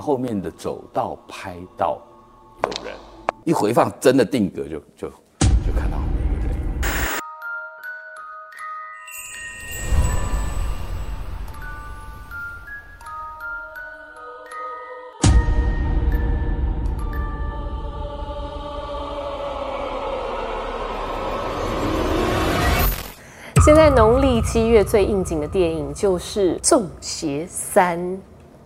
后面的走到拍到有人，一回放真的定格就就就看到。现在农历七月最应景的电影就是《中邪三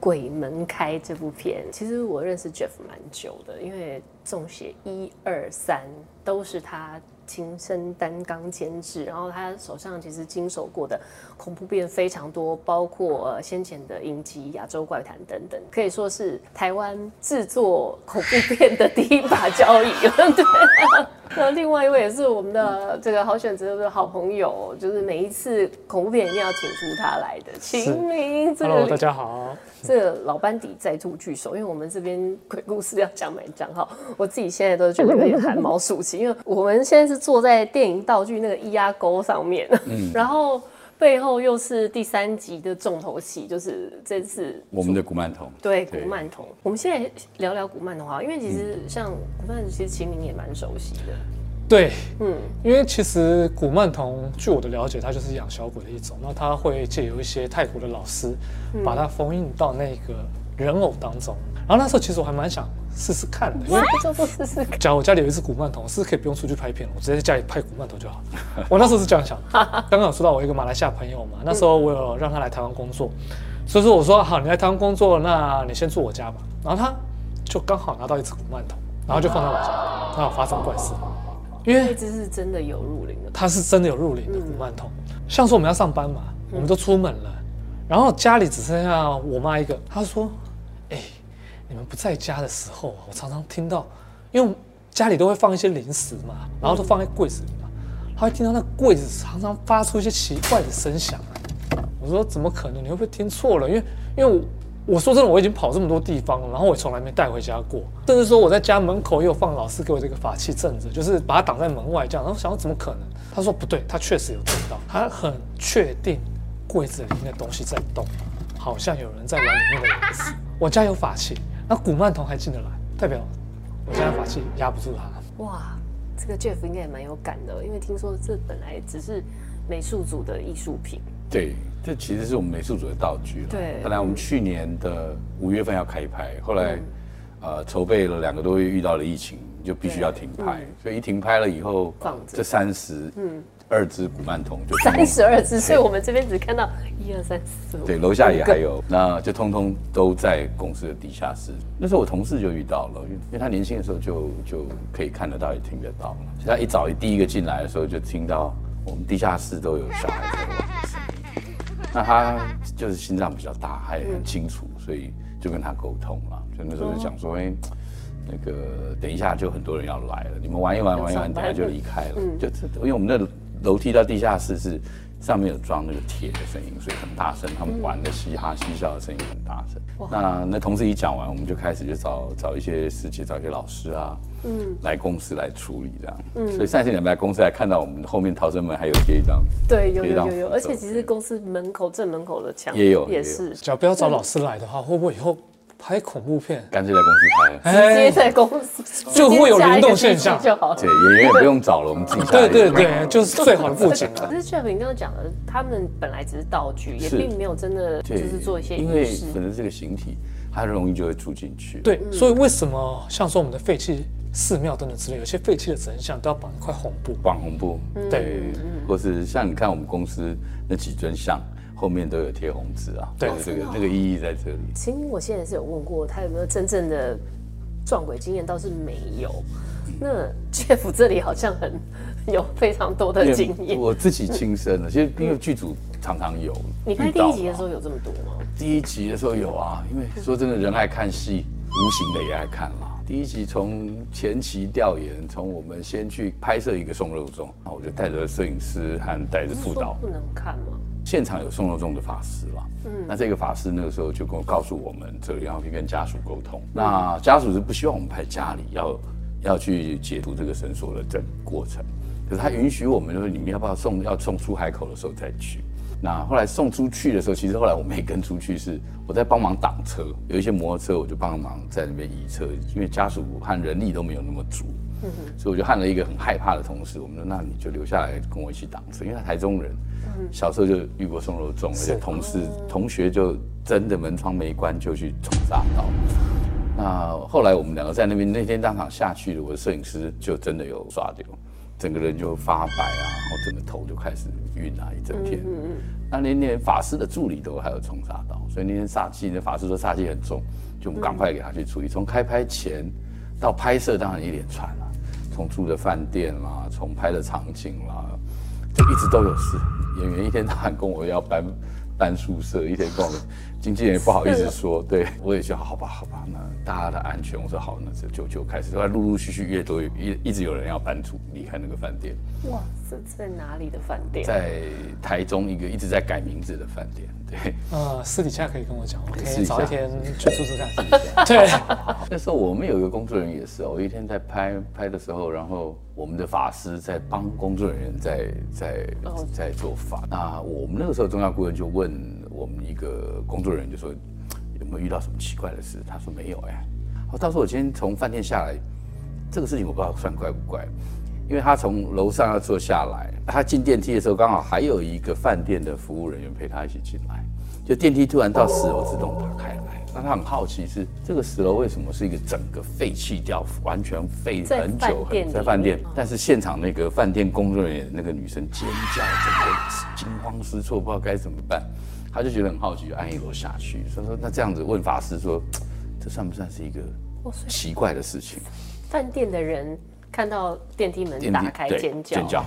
鬼门开》这部片。其实我认识 Jeff 蛮久的，因为《中邪》一二三都是他亲身担纲监制，然后他手上其实经手过的恐怖片非常多，包括先前的影集《亚洲怪谈》等等，可以说是台湾制作恐怖片的第一把交椅了。对。那另外一位也是我们的这个好选择的好朋友，就是每一次恐怖片一定要请出他来的秦明。这 Hello，个大家好。这个老班底再度聚首，因为我们这边鬼故事要讲蛮讲哈，我自己现在都觉得有点汗毛竖起，因为我们现在是坐在电影道具那个咿呀沟上面，然后背后又是第三集的重头戏，就是这次我们的古曼童，对古曼童。我们现在聊聊古曼童啊，因为其实像古曼童，其实秦明也蛮熟悉的。对，嗯，因为其实古曼童，据我的了解，它就是养小鬼的一种。那他会借由一些泰国的老师，把它封印到那个人偶当中。然后那时候其实我还蛮想试试看的，因为叫做试试看。假如我家里有一只古曼童，是可以不用出去拍片，我 直接在家里拍古曼童就好。我那时候是这样想的。刚刚有说到我一个马来西亚朋友嘛，那时候我有让他来台湾工作，所以说我说好，你来台湾工作，那你先住我家吧。然后他就刚好拿到一只古曼童，然后就放在我家，那发生怪事。因为这只是真的有入灵的，他是真的有入灵的古曼童。像说我们要上班嘛，我们都出门了，然后家里只剩下我妈一个。她说：“哎，你们不在家的时候，我常常听到，因为家里都会放一些零食嘛，然后都放在柜子里嘛，他会听到那柜子常常发出一些奇怪的声响。”我说：“怎么可能？你会不会听错了？因为因为我。”说真的，我已经跑这么多地方了，然后我从来没带回家过。甚至说我在家门口也有放老师给我这个法器镇着，就是把它挡在门外这样。然后想，怎么可能？他说不对，他确实有听到，他很确定柜子里面的东西在动，好像有人在玩里面的螺丝。我家有法器，那古曼童还进得来，代表我现在法器压不住他。哇，这个 Jeff 应该也蛮有感的，因为听说这本来只是美术组的艺术品。对，这其实是我们美术组的道具。对，本来我们去年的五月份要开拍，后来，呃，筹备了两个多月，遇到了疫情，就必须要停拍。所以一停拍了以后，这三十嗯二只古曼童就三十二只，所以我们这边只看到一二三四五。对，楼下也还有，那就通通都在公司的地下室。那时候我同事就遇到了，因为他年轻的时候就就可以看得到，也听得到了。所以他一早第一个进来的时候，就听到我们地下室都有小孩在玩的声音。那他就是心脏比较大，他也很清楚，所以就跟他沟通了。就那时候就讲说，哎，那个等一下就很多人要来了，你们玩一玩，玩一玩，等下就离开了。嗯就因为我们的楼梯到地下室是上面有装那个铁的声音，所以很大声，他们玩的嘻哈嬉笑的声音很大声。那那同事一讲完，我们就开始就找找一些师姐，找一些老师啊。嗯，来公司来处理这样，嗯，所以上次你们来公司还看到我们后面逃生门还有贴一张，对，有有有有，而且其实公司门口正门口的墙也有，也是。只要不要找老师来的话，会不会以后拍恐怖片。干脆在公司拍，直接在公司就会有灵动现象。就好了，对，演员也不用找了，我们自己对对对，就是最好的布景。了。可是 Jeff，你刚刚讲的，他们本来只是道具，也并没有真的就是做一些因为可能这个形体，它容易就会住进去。对，所以为什么像说我们的废弃？寺庙等等之类，有些废弃的神像都要绑一块红布，绑红布，对，或是像你看我们公司那几尊像后面都有贴红纸啊，对，这个那个意义在这里。其实我现在是有问过他有没有真正的撞鬼经验，倒是没有。那 Jeff 这里好像很有非常多的经验，我自己亲身的，其实因为剧组常常有。你拍第一集的时候有这么多吗？第一集的时候有啊，因为说真的，人爱看戏，无形的也爱看嘛。第一集从前期调研，从我们先去拍摄一个送肉粽，那我就带着摄影师和带着副导。不能看吗？现场有送肉粽的法师了，嗯，那这个法师那个时候就跟我告诉我们，这里要去跟家属沟通。那家属是不希望我们拍家里，要要去解读这个绳索的整过程。可是他允许我们，就是你们要不要送，要送出海口的时候再去。那后来送出去的时候，其实后来我没跟出去，是我在帮忙挡车，有一些摩托车我就帮忙在那边移车，因为家属和人力都没有那么足，所以我就喊了一个很害怕的同事，我们说那你就留下来跟我一起挡车，因为他台中人，小时候就遇过送肉粽，而且同事同学就真的门窗没关就去冲匝道。那后来我们两个在那边那天当场下去了，我的摄影师就真的有刷掉，整个人就发白啊，然后整个头就开始晕啊，一整天。嗯嗯。那连连法师的助理都还有冲煞到，所以那天煞气，那法师说煞气很重，就赶快给他去处理。从开拍前到拍摄，当然一连串了，从住的饭店啦，从拍的场景啦，就一直都有事。演员一天到晚跟我要搬搬宿舍，一天跟我经纪人也不好意思说，对我也就好吧，好吧，那大家的安全，我说好，那这就就开始，后来陆陆续续越多，一一直有人要搬出离开那个饭店。哇，这在哪里的饭店？在台中一个一直在改名字的饭店，对。呃，私底下可以跟我讲，我可以私底下找一天去住住看。对，那时候我们有一个工作人员也是哦，我一天在拍拍的时候，然后我们的法师在帮工作人员在在哦在做法。那我们那个时候中药顾问就问我们一个工作人员，就说有没有遇到什么奇怪的事？他说没有哎。好，到时候我今天从饭店下来，这个事情我不知道算怪不怪，因为他从楼上要坐下来，他进电梯的时候刚好还有一个饭店的服务人员陪他一起进来，就电梯突然到十楼自动打开来。那他很好奇是这个十楼为什么是一个整个废弃掉、完全废很久饭店很在饭店，但是现场那个饭店工作人员那个女生尖叫，整个惊慌失措，不知道该怎么办。他就觉得很好奇，就按一楼下去，所以说那这样子问法师说，这算不算是一个奇怪的事情？饭店的人看到电梯门电梯打开尖叫，尖叫。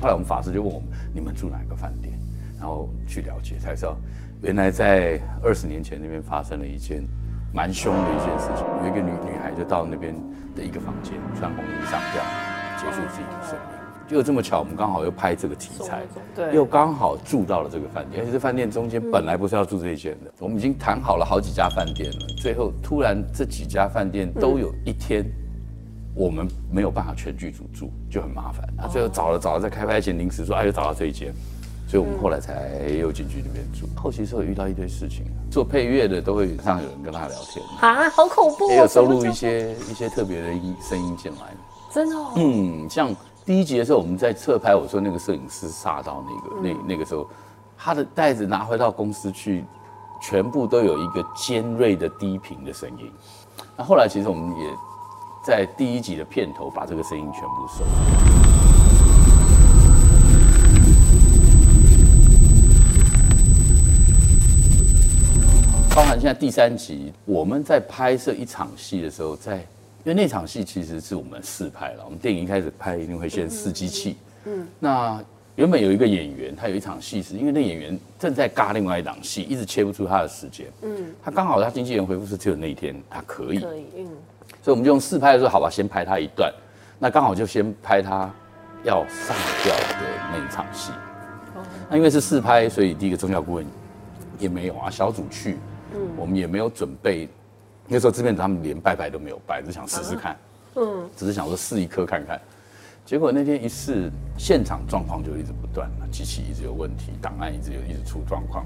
后来我们法师就问我们，你们住哪个饭店？然后去了解才知道，原来在二十年前那边发生了一件蛮凶的一件事情，有一个女女孩就到那边的一个房间穿红衣上吊，结束自己的生命。就这么巧，我们刚好又拍这个题材，对又刚好住到了这个饭店，而且这饭店中间本来不是要住这一间的，我们已经谈好了好几家饭店了，最后突然这几家饭店都有一天。我们没有办法全剧组住，就很麻烦。啊，最后找了找了，在开拍前临时说，哎，又找到这一间，所以我们后来才又进去那边住。后期时候遇到一堆事情，做配乐的都会上有人跟他聊天，啊，好恐怖、哦！也有收录一些一些特别的音声音进来。真的、哦，嗯，像第一集的时候，我们在侧拍，我说那个摄影师杀到那个那那个时候，他的袋子拿回到公司去，全部都有一个尖锐的低频的声音。那后来其实我们也在第一集的片头把这个声音全部收。包含现在第三集，我们在拍摄一场戏的时候，在因为那场戏其实是我们试拍了，我们电影一开始拍一定会先试机器，嗯，那原本有一个演员，他有一场戏是因为那演员正在尬另外一档戏，一直切不出他的时间，嗯，他刚好他经纪人回复是只有那一天他可以，可以，嗯，所以我们就用试拍的时候，好吧，先拍他一段，那刚好就先拍他要上吊的那一场戏。那因为是试拍，所以第一个宗教顾问也没有啊，小组去，嗯我们也没有准备。那时候制片他们连拜拜都没有拜，只想试试看，嗯，只是想说试一颗看看。结果那天一试，现场状况就一直不断了，机器一直有问题，档案一直有一直出状况。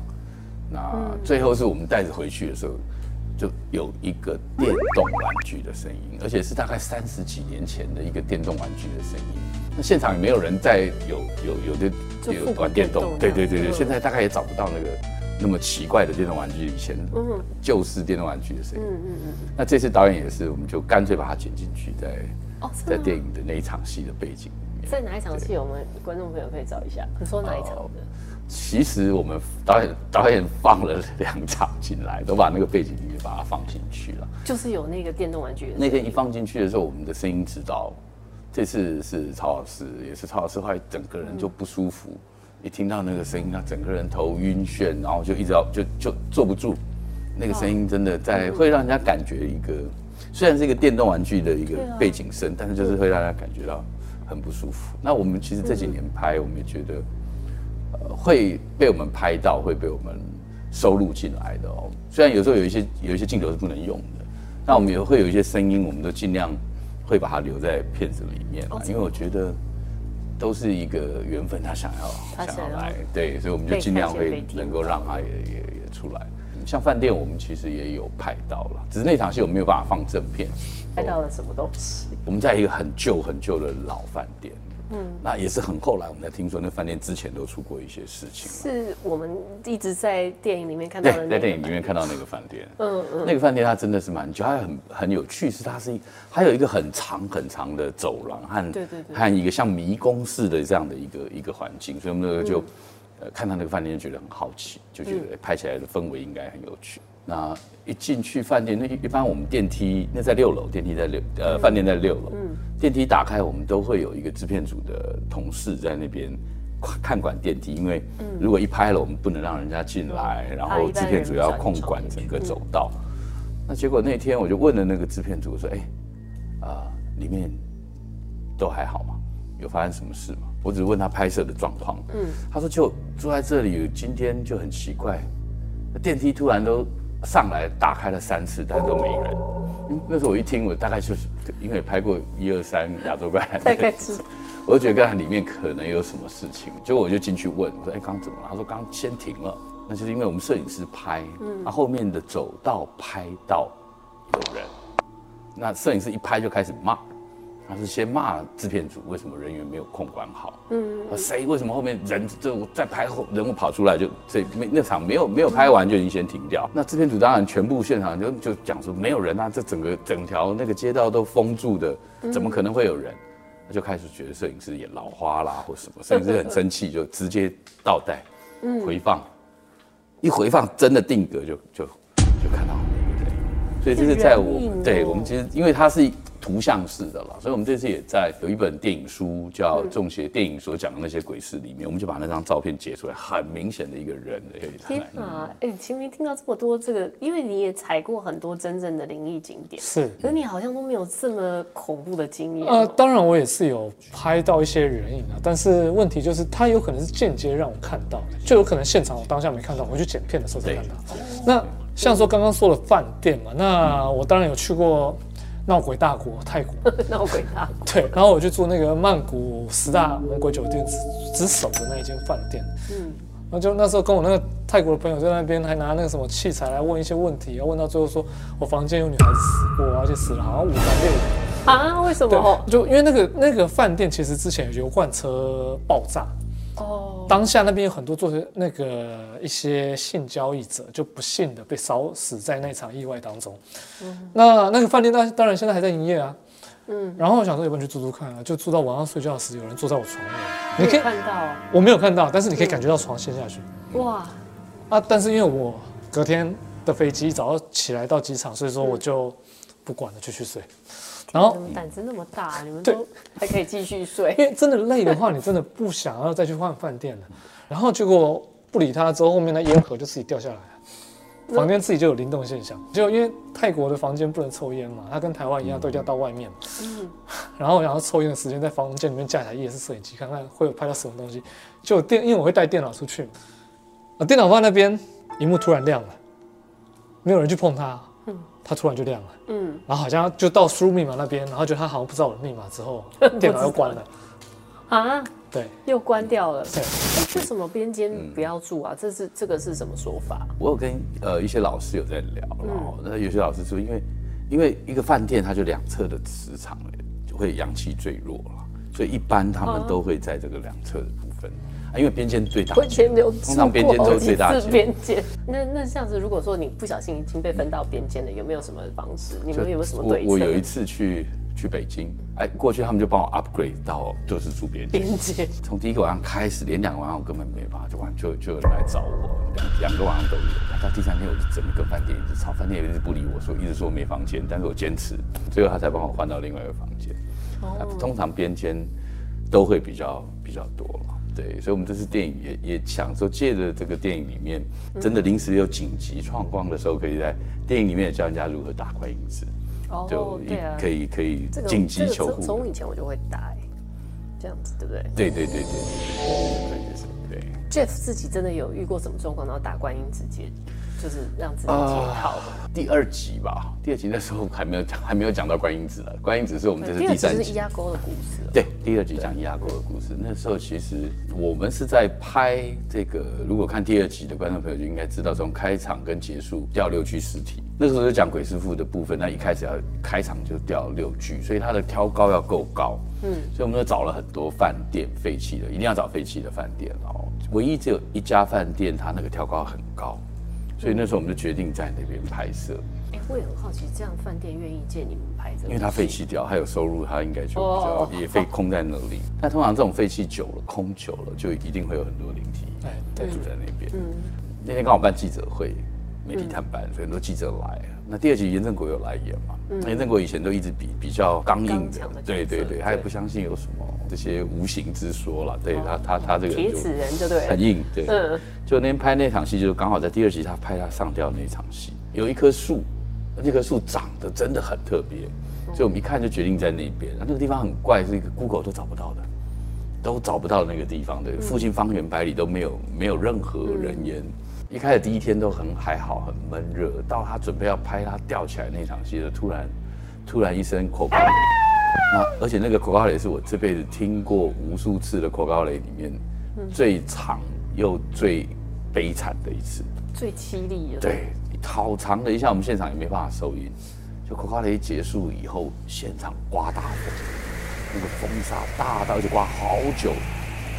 那最后是我们带着回去的时候，就有一个电动玩具的声音，而且是大概三十几年前的一个电动玩具的声音。那现场也没有人在有有有的有玩电动对对对对，现在大概也找不到那个那么奇怪的电动玩具，以前旧式电动玩具的声音。嗯嗯嗯，那这次导演也是，我们就干脆把它剪进去，在哦，在电影的那一场戏的背景里面。在哪一场戏？我们观众朋友可以找一下。你说哪一场哦的？其实我们导演导演放了两场进来，都把那个背景音乐把它放进去了。就是有那个电动玩具。那天一放进去的时候，我们的声音指导，这次是曹老师，也是曹老师，后来整个人就不舒服，一听到那个声音，他整个人头晕眩，然后就一直要就就坐不住。那个声音真的在会让人家感觉一个，虽然是一个电动玩具的一个背景声，但是就是会让人家感觉到很不舒服。那我们其实这几年拍，我们也觉得。呃，会被我们拍到，会被我们收录进来的哦。虽然有时候有一些有一些镜头是不能用的，那我们也会有一些声音，我们都尽量会把它留在片子里面啊，因为我觉得都是一个缘分，他想要他想要来，对，所以我们就尽量会能够让他也也也出来。像饭店，我们其实也有拍到了，只是那场戏我没有办法放正片。拍到了什么东西？我们在一个很旧很旧的老饭店，嗯，那也是很后来我们才听说，那饭店之前都出过一些事情。是我们一直在电影里面看到的对，那个。在电影里面看到那个饭店，嗯嗯，那个饭店它真的是蛮久，它很很有趣，是它是一还有一个很长很长的走廊和对对对。和一个像迷宫似的这样的一个一个环境，所以我们那个嗯。就、呃看到那个饭店就觉得很好奇，就觉得、哎拍起来的氛围应该很有趣。那一进去饭店，那一一般我们电梯那在六楼，电梯在六呃饭店在六楼，嗯电梯打开，我们都会有一个制片组的同事在那边看管电梯，因为如果一拍了，我们不能让人家进来，然后制片组要控管整个走道。那结果那天我就问了那个制片组，我说：“哎、啊、里面都还好吗？有发生什么事吗？”我只是问他拍摄的状况。嗯，他说就住在这里，今天就很奇怪，电梯突然都上来打开了三次，但都没人。嗯那时候我一听，我大概就是因为拍过一二三亚洲怪谈，大概是我就觉得刚才里面可能有什么事情，结果我就进去问，我说：“哎，刚刚怎么了？”他说：“刚刚先停了，那就是因为我们摄影师拍，嗯，他后面的走道拍到有人，那摄影师一拍就开始骂，他是先骂制片组为什么人员没有控管好，嗯，谁为什么后面人就在拍后人物跑出来就这没那场没有没有拍完就已经先停掉，那制片组当然全部现场就就讲说没有人啊，这整个整条那个街道都封住的，怎么可能会有人？他就开始觉得摄影师也老花啦或什么，摄影师很生气，就直接倒带嗯。回放，一回放真的定格就就就看到那个人，所以这是在我对我们其实因为它是图像式的了，所以我们这次也在有一本电影书叫《中邪电影》所讲的那些鬼事里面，我们就把那张照片截出来，很明显的一个人的天哪！哎，秦明听到这么多这个，因为你也踩过很多真正的灵异景点，是。可是你好像都没有这么恐怖的经验呃，哦。当然我也是有拍到一些人影啊，但是问题就是它有可能是间接让我看到的，就有可能现场我当下没看到，我去剪片的时候才看到。那像说刚刚说的饭店嘛，那我当然有去过闹鬼大国泰国，闹鬼大国 对，然后我去住那个曼谷十大魔鬼酒店之之首的那一间饭店，嗯，然后就那时候跟我那个泰国的朋友在那边还拿那个什么器材来问一些问题，然后问到最后说我房间有女孩子死过，而且死了好像五男六女。啊？为什么？对，就因为那个那个饭店其实之前有油罐车爆炸，哦，当下那边有很多做那个一些性交易者就不幸的被烧死在那场意外当中。那那个饭店当当然现在还在营业啊。嗯，然后我想说，要不然去住住看啊？就住到晚上睡觉时，有人坐在我床边，你可以，看到啊我没有看到，但是你可以感觉到床陷下去哇，啊。但是因为我隔天的飞机早上起来到机场，所以说我就不管了，就去睡。然后胆子那么大，你们对都还可以继续睡。因为真的累的话，你真的不想要再去换饭店了。然后结果不理他之后，后面那烟盒就自己掉下来了，房间自己就有灵动现象。就因为泰国的房间不能抽烟嘛，它跟台湾一样都一定要到外面。然后我想要抽烟的时间，在房间里面架一台夜视摄影机，看看会有拍到什么东西。就电，因为我会带电脑出去嘛，啊，电脑放在那边，荧幕突然亮了，没有人去碰它，它突然就亮了。嗯，然后好像就到输入密码那边，然后就他好像不知道我的密码之后，电脑又关了。啊，对又关掉了。对，哎，为什么边间不要住啊？这是这个是什么说法？我有跟呃一些老师有在聊，然后那有些老师说，因为因为一个饭店它就两侧的磁场就会阳气最弱了，所以一般他们都会在这个两侧的部分，啊，因为边间最大通常边间都是最大间边间。那那这样子，如果说你不小心已经被分到边间了，有没有什么方式？你们有没有什么对策？我有一次去去北京，哎，过去他们就帮我 upgrade 到就是住边间。边间，从第一个晚上开始，连两个晚上我根本没办法，就晚就就有人来找我，两两个晚上都有。到第三天，我就整个跟饭店一直吵，饭店也一直不理我说，一直说没房间，但是我坚持，最后他才帮我换到另外一个房间。通常编尖都会比较比较多了，对，所以我们这次电影也也想说，借着这个电影里面，真的临时有紧急状况的时候，可以在电影里面教人家如何打观音哦，就可以可以紧急求护。从以前我就会打，这样子对不对？对对对对对，对。Jeff 自己真的有遇过什么状况，然后打观音指剑？就是让自己解套的？第二集吧，第二集那时候还没有讲，还没有讲到观音子了。观音子是我们这是第三集是。压沟的故事。对，第二集讲伊亚沟的故事。那时候其实我们是在拍这个，如果看第二集的观众朋友就应该知道，从开场跟结束掉六具尸体。那时候就讲鬼师傅的部分，那一开始要开场就掉六具，所以他的挑高要够高。嗯，所以我们就找了很多饭店废弃的，一定要找废弃的饭店哦。唯一只有一家饭店，它那个挑高很高，所以那时候我们就决定在那边拍摄。哎，我也很好奇，这样饭店愿意借你们拍这个？因为它废弃掉，他有收入，它应该就比较哦也废空在那里。但通常这种废弃久了、空久了，就一定会有很多灵体哎在住在那边。嗯那天刚好办记者会，媒体探班，所以很多记者来。那第二集严正国有来演嘛？那严正国以前都一直比比较刚硬的，对对对，他也不相信有什么这些无形之说了。对他他他这个铁齿人就对很。硬，对。嗯就那天拍那场戏，就刚好在第二集他拍他上吊那场戏，有一棵树，那棵树长得真的很特别，所以我们一看就决定在那边。那那个地方很怪，是一个 Google 都找不到的，都找不到那个地方的，附近方圆百里都没有没有任何人烟。一开始第一天都很还好，很闷热，到他准备要拍他吊起来那场戏的，突然突然一声口那而且那个口高雷是我这辈子听过无数次的口高雷里面最长又最悲惨的一次。最凄厉的。对，好长的一下，我们现场也没办法收音。就口高雷结束以后，现场刮大风，那个风沙大到而且刮好久，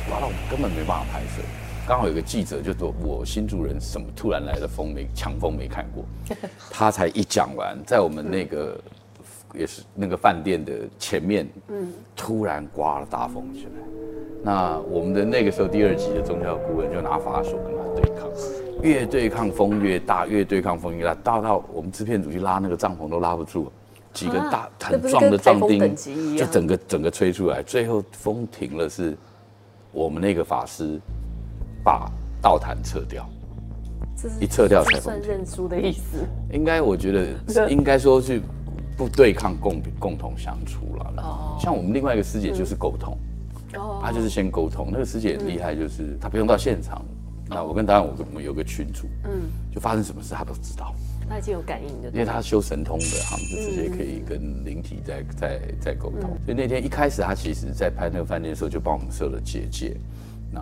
刮到我们根本没办法拍摄。刚好有个记者就说：“我新主人什么突然来的风没强风没看过。”他才一讲完，在我们那个也是那个饭店的前面，嗯，突然刮了大风起来。那我们的那个时候第二集的宗教顾问就拿法手跟他对抗，越对抗风越大，越对抗风越大，大到我们制片组去拉那个帐篷都拉不住，几个大、啊很壮的壮丁就整个整个吹出来，最后风停了，是我们那个法师把道坛撤掉。一撤掉才算认输的意思。应该我觉得 是应该说是不对抗共共同相处了。哦像我们另外一个师姐就是沟通，哦，她就是先沟通。那个师姐很厉害，就是她不用到现场。那我跟导演我我们有个群组，嗯，就发生什么事她都知道，他已经有感应的。因为她修神通的，他们就直接可以跟灵体在在在沟通。所以那天一开始她其实在拍那个饭店的时候就帮我们设了结界，那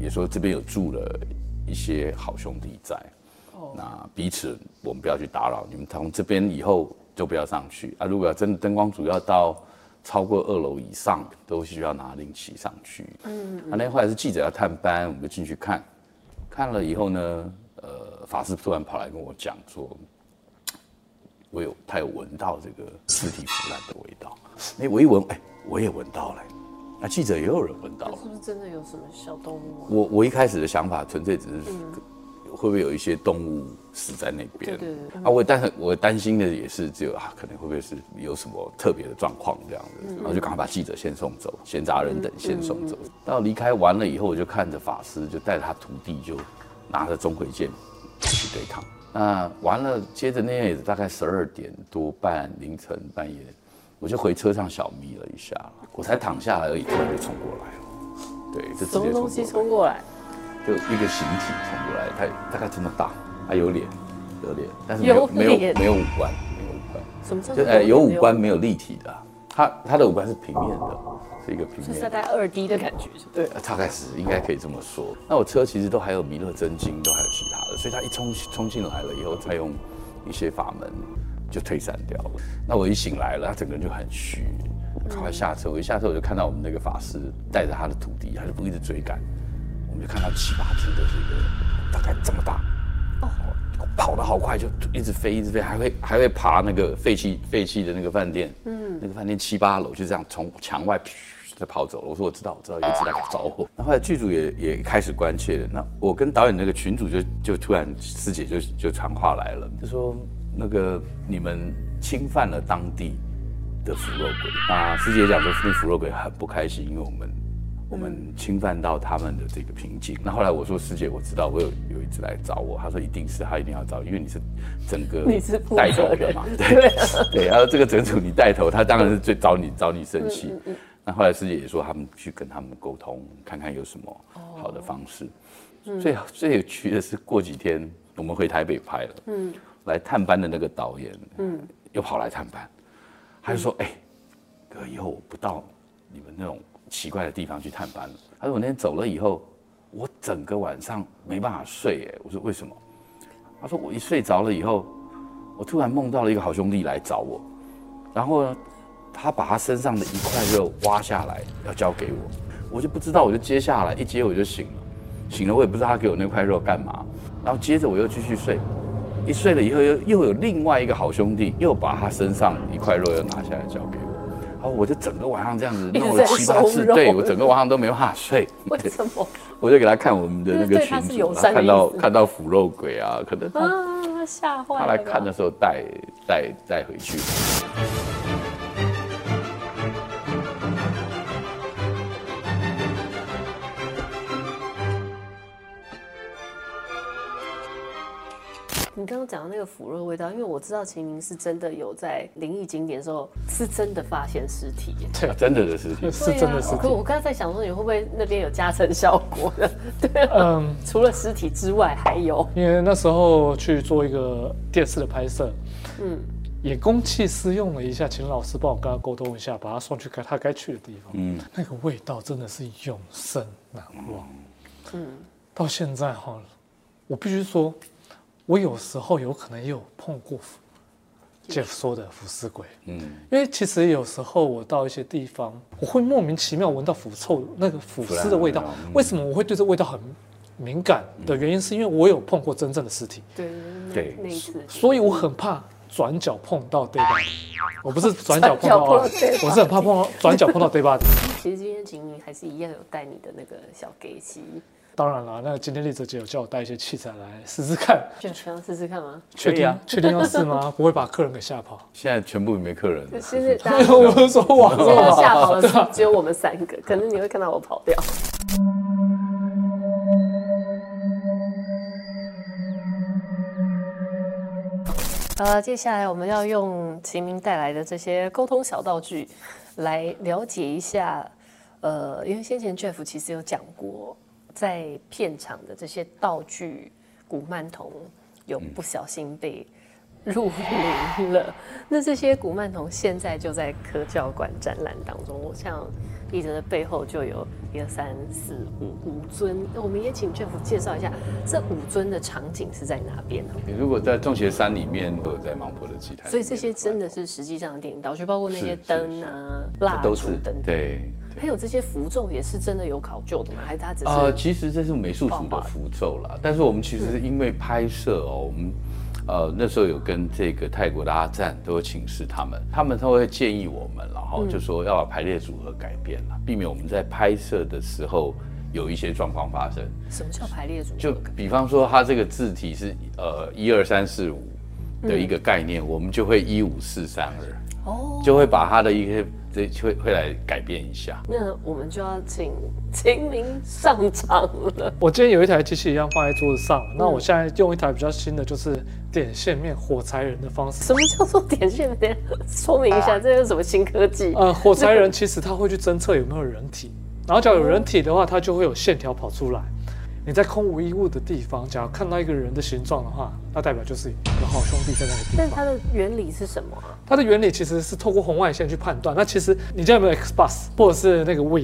也说这边有住了一些好兄弟在。那彼此我们不要去打扰你们，从这边以后就不要上去啊。如果要真的灯光组要到超过二楼以上，都需要拿灵旗上去。嗯，啊，那后来是记者要探班，我们就进去看，看了以后呢，呃，法师突然跑来跟我讲说，我有他有闻到这个尸体腐烂的味道。哎，我一闻，哎，我也闻到了。那记者也有人闻到了。是不是真的有什么小动物啊？我我一开始的想法纯粹只是会不会有一些动物死在那边？对对对啊，我但是我担心的也是只有啊，可能会不会是有什么特别的状况这样子，然后就赶快把记者先送走，闲杂人等先送走。到离开完了以后，我就看着法师就带着他徒弟就拿着钟馗剑去对抗。那完了，接着那天也是大概十二点多半凌晨半夜，我就回车上小眯了一下，我才躺下来而已，突然就冲过来了。对，就直接什么东西冲过来冲过来？就一个形体冲过来，它大概这么大，它有脸，有脸，但是没有有没有没有五官，没有五官，什么叫就呃有五官没有立体的啊，它它的五官是平面的，是一个平面是面的。大概二 D 的感觉？对，大概是应该可以这么说。那我车其实都还有弥勒真经，都还有其他的，所以它一冲冲进来了以后，再用一些法门就退散掉了。那我一醒来了，他整个人就很虚，赶快下车。我一下车我就看到我们那个法师带着他的徒弟，他就不一直追赶，我们就看到七八只的这个大概这么大，哦跑得好快，就一直飞，一直飞，还会还会爬那个废弃废弃的那个饭店，嗯，那个饭店七八楼就这样从墙外噗就跑走了。我说我知道，我知道，有一直在找我。那后来剧组也也开始关切了。那我跟导演那个群主就就突然师姐就就传话来了，就说那个你们侵犯了当地的腐肉鬼。那师姐讲说，那腐肉鬼很不开心，因为我们我们侵犯到他们的这个瓶颈。那后来我说师姐，我知道我有有一次来找我，他说一定是他一定要找，因为你是整个 你是带头的嘛，对 对，然后这个整组你带头，他当然是最找你找你生气。那后来师姐也说他们去跟他们沟通，看看有什么好的方式。最最有趣的是过几天。我们回台北拍了，嗯，来探班的那个导演，嗯，又跑来探班，他就说，哎、哥，以后我不到你们那种奇怪的地方去探班了。他说我那天走了以后，我整个晚上没办法睡，哎，我说为什么？他说我一睡着了以后，我突然梦到了一个好兄弟来找我，然后呢，他把他身上的一块肉挖下来要交给我，我就不知道，我就接下来一接我就醒了，醒了我也不知道他给我那块肉干嘛，然后接着我又继续睡，一睡了以后又又有另外一个好兄弟又把他身上一块肉又拿下来交给我。然后我就整个晚上这样子弄了七八次，对我整个晚上都没办法睡。为什么我就给他看我们的那个群看到看到腐肉鬼啊，可能？吓坏了！他来看的时候带带带回去。你刚刚讲的那个腐肉味道，因为我知道秦明是真的有在灵异景点的时候，是真的发现尸体耶。对啊，真的的尸体。是真的尸体啊可我刚才在想说，你会不会那边有加成效果的？对啊，嗯，除了尸体之外，还有因为那时候去做一个电视的拍摄，嗯，也公器私用了一下，请老师帮我跟他沟通一下，把他送去该他该去的地方。嗯，那个味道真的是永生难忘。嗯，到现在哈，我必须说，我有时候有可能也有碰过 Jeff 说的腐尸鬼，嗯，因为其实有时候我到一些地方，我会莫名其妙闻到腐臭那个腐尸的味道为什么我会对这味道很敏感的原因，是因为我有碰过真正的尸体，对对。一次，所以我很怕转角碰到 dead body。我不是转角碰到我是很怕碰到转角碰到 dead body。其实今天秦明还是一样有带你的那个小给机，当然了，那今天丽泽姐有叫我带一些器材来试试看，就想试试看吗？确定、啊确定要试吗？不会把客人给吓跑。现在全部没客人了。现在大家 我是说网现在络吓跑的是只有我们三个，可能你会看到我跑掉。呃，接下来我们要用秦明带来的这些沟通小道具，来了解一下。呃，因为先前 Jeff 其实有讲过，在片场的这些道具古曼童有不小心被入灵了。那这些古曼童现在就在科教馆展览当中。我像立泽的背后就有一二三四五五尊，那我们也请 Jeff 介绍一下这五尊的场景是在哪边呢？你如果在中学山里面，都有在芒坡的祭坛，所以这些真的是实际上的电影道具，包括那些灯啊、蜡烛等等。对。还有这些符咒也是真的有考究的吗？还是他只是？呃，其实这是美术组的符咒啦，但是我们其实因为拍摄哦，我们呃那时候有跟这个泰国的阿赞都有请示他们，他们都会建议我们，然后就说要把排列组合改变了，避免我们在拍摄的时候有一些状况发生。什么叫排列组合？就比方说，它这个字体是呃一二三四五的一个概念，我们就会一五四三二，哦，就会把它的一些这会会来改变一下。那我们就要请秦明上场了。我今天有一台机器一样放在桌子上，那我现在用一台比较新的，就是点线面火柴人的方式。什么叫做点线面？说明一下，这是什么新科技？呃，火柴人其实它会去侦测有没有人体，然后只要有人体的话，它就会有线条跑出来。你在空无一物的地方，假如看到一个人的形状的话，那代表就是有好兄弟在那个地方。但它的原理是什么啊？它的原理其实是透过红外线去判断。那其实你家有没有 Xbox 或者是那个 We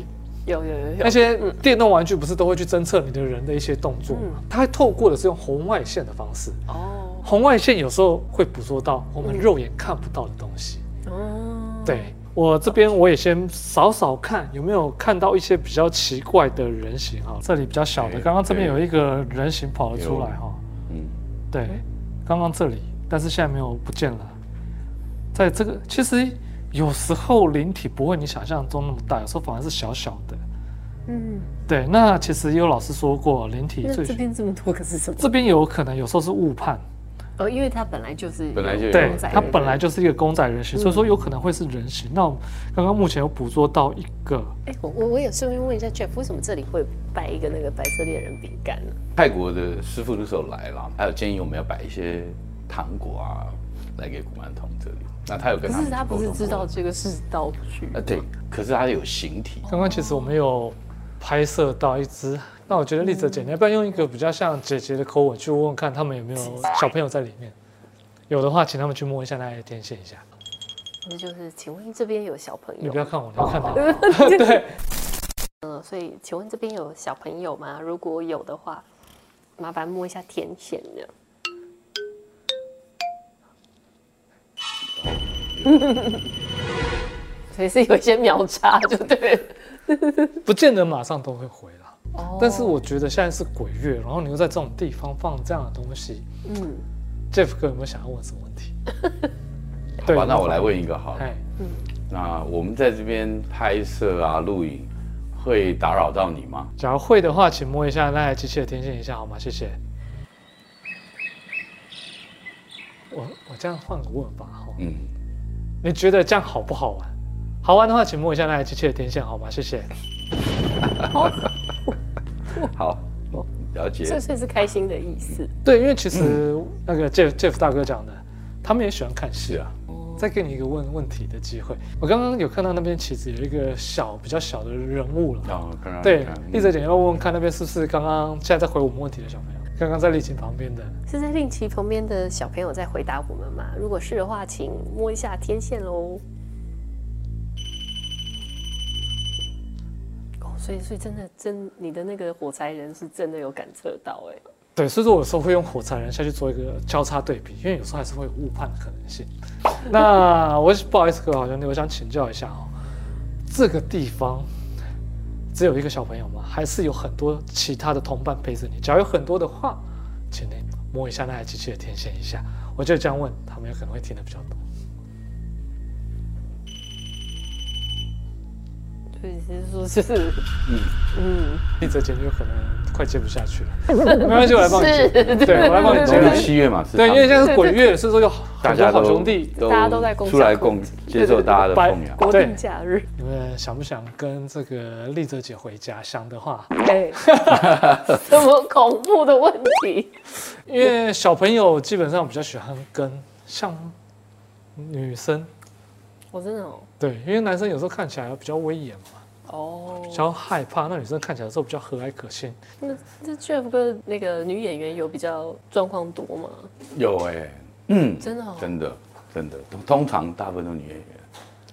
有有有有那些电动玩具，不是都会去侦测你的人的一些动作吗？它会透过的是用红外线的方式。哦红外线有时候会捕捉到我们肉眼看不到的东西。哦，对我这边我也先扫扫看有没有看到一些比较奇怪的人形哈，这里比较小的，刚刚这边有一个人形跑了出来哈，嗯，对，刚刚这里，但是现在没有不见了。在这个其实有时候灵体不会你想象中那么大，有时候反而是小小的。嗯，对，那其实也有老师说过，灵体最这边这么多可是什么？这边有可能有时候是误判，哦，因为它本来就是本来就有对公仔，它本来就是一个公仔人形，所以说有可能会是人形。那刚刚目前有捕捉到一个，哎，我我我也顺便问一下 Jeff，为什么这里会摆一个那个白色猎人饼干呢？泰国的师傅那时候来了，还有建议我们要摆一些糖果啊，来给古曼童这里。那他有跟他们可是他不是知道这个是道具啊，对，可是它有形体，刚刚其实我们有拍摄到一只那我觉得丽泽姐，你要不要用一个比较像姐姐的口吻去问问看，他们有没有小朋友在里面？有的话，请他们去摸一下，那来天线一下。那就是，请问这边有小朋友你不？要看我，你要看他。对，嗯，所以请问这边有小朋友吗？如果有的话，麻烦摸一下天线这样。所以是有一些秒差，就对了。不见得马上都会回啦。哦但是我觉得现在是鬼月，然后你又在这种地方放这样的东西嗯，，Jeff 哥有没有想要问什么问题？好吧，那我来问一个好了。哎，那我们在这边拍摄啊、录影，会打扰到你吗？假如会的话，请摸一下那台机器的天线一下好吗？谢谢。我我这样换个问法哈，嗯，你觉得这样好不好玩？好玩的话，请摸一下那台机器的天线好吗？谢谢。好，了解。这算是开心的意思。对，因为其实那个 Jeff Jeff 大哥讲的，他们也喜欢看戏啊，再给你一个问问题的机会。我刚刚有看到那边其实有一个小比较小的人物了。哦，刚刚对看，丽泽姐要问问看那边是不是刚刚现在在回我们问题的小朋友？刚刚在丽琴旁边的，是在令旗旁边的小朋友在回答我们吗？如果是的话，请摸一下天线喽。所以所以真的真你的那个火柴人是真的有感测到哎、对，所以说我有时候会用火柴人下去做一个交叉对比，因为有时候还是会有误判的可能性。那 我不好意思，各位好兄弟，我想请教一下哦，这个地方只有一个小朋友吗？还是有很多其他的同伴陪着你？假如有很多的话，请您摸一下那台机器的天线一下。我就这样问，他们有可能会听得比较多。所以是说就是嗯嗯丽泽姐就有可能快接不下去了，没关系，我来帮你接。是，对，我来帮你接农。历七月嘛，是对，因为现在是鬼月，所以说有很多大家好兄弟。都大家都在共出来享共接受大家的拜奉养。国对定假日，你们想不想跟这个丽泽姐回家？想的话，哎，什么恐怖的问题？因为小朋友基本上比较喜欢跟像女生，我真的哦，对，因为男生有时候看起来比较威严嘛，哦比较害怕，那女生看起来的时候比较和蔼可亲。那这 Jeff 哥那个女演员有比较状况多吗？有哎，嗯，真的哦，真的真的，通通常大部分都女演员。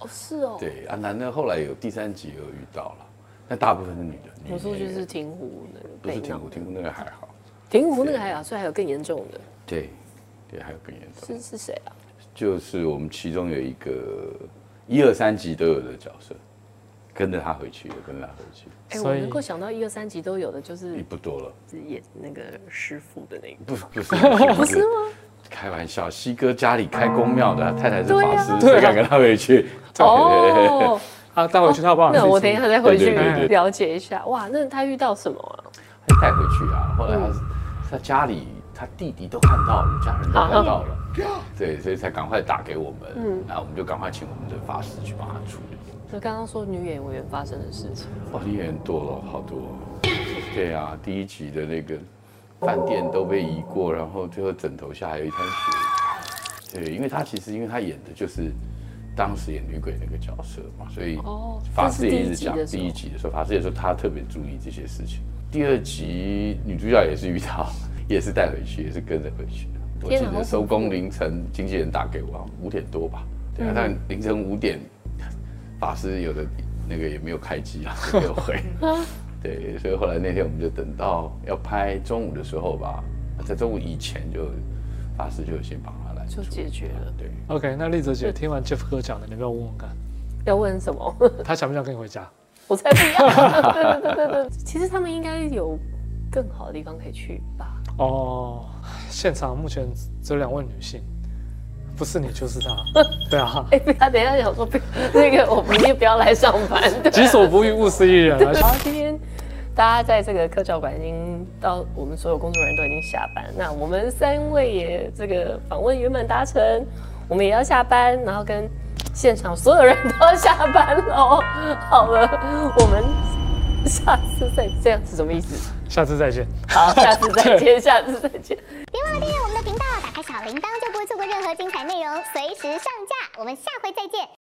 哦是哦，对啊，男的后来有第三集有遇到了，但大部分是女的。女我说就是亭湖那个不是亭湖，亭湖那个还好。亭湖那个还好，所以还有更严重的，对，对，还有更严重，是是谁啊？就是我们其中有一个一二三集都有的角色，跟着他回去的，跟着他回去，哎，我能够想到一二三集都有的，就是也不多了。是演那个师傅的那个，不不是 不是吗？开玩笑，西哥家里开公庙的，太太是法师，谁敢跟他回去？哦，啊，带回去他有办法自己处理。那我等一下再回去了解一下。哇，那他遇到什么啊？带回去啊。后来他他家里他弟弟都看到了，家人都看到了，对，所以才赶快打给我们，嗯然后我们就赶快请我们的法师去帮他处理。就刚刚说女演员发生的事情，哇，女演员多了好多。对啊，第一集的那个饭店都被移过，然后最后枕头下还有一滩血。对，因为他其实因为他演的就是当时演女鬼那个角色嘛，所以哦法师也一直讲第一集的时候法师也说他特别注意这些事情。第二集女主角也是遇到，也是带回去，也是跟着回去的。我记得收工凌晨，经纪人打给我，五点多吧。对啊，嗯但凌晨五点，法师有的那个也没有开机啊，没有回。对，所以后来那天我们就等到要拍中午的时候吧，在中午以前就法师就先帮他来就解决了。对，OK，那丽泽姐听完 Jeff 哥讲的，你要不要问问看，要问什么？他想不想跟你回家？我才不要！对对对对对，其实他们应该有更好的地方可以去吧？哦，现场目前只有两位女性，不是你就是他。对啊，哎，不要，等一下想说不，那个我明天不要来上班。己所不欲，勿施于人啊。好，今天大家在这个科教馆已经到，我们所有工作人员都已经下班。那我们三位也这个访问圆满达成，我们也要下班，然后跟现场所有人都要下班喽。好了，我们下次再这样是什么意思？下次再见。好，下次再见，下次再见。别忘了订阅我们的频道，打开小铃铛就不会错过任何精彩内容，随时上架。我们下回再见。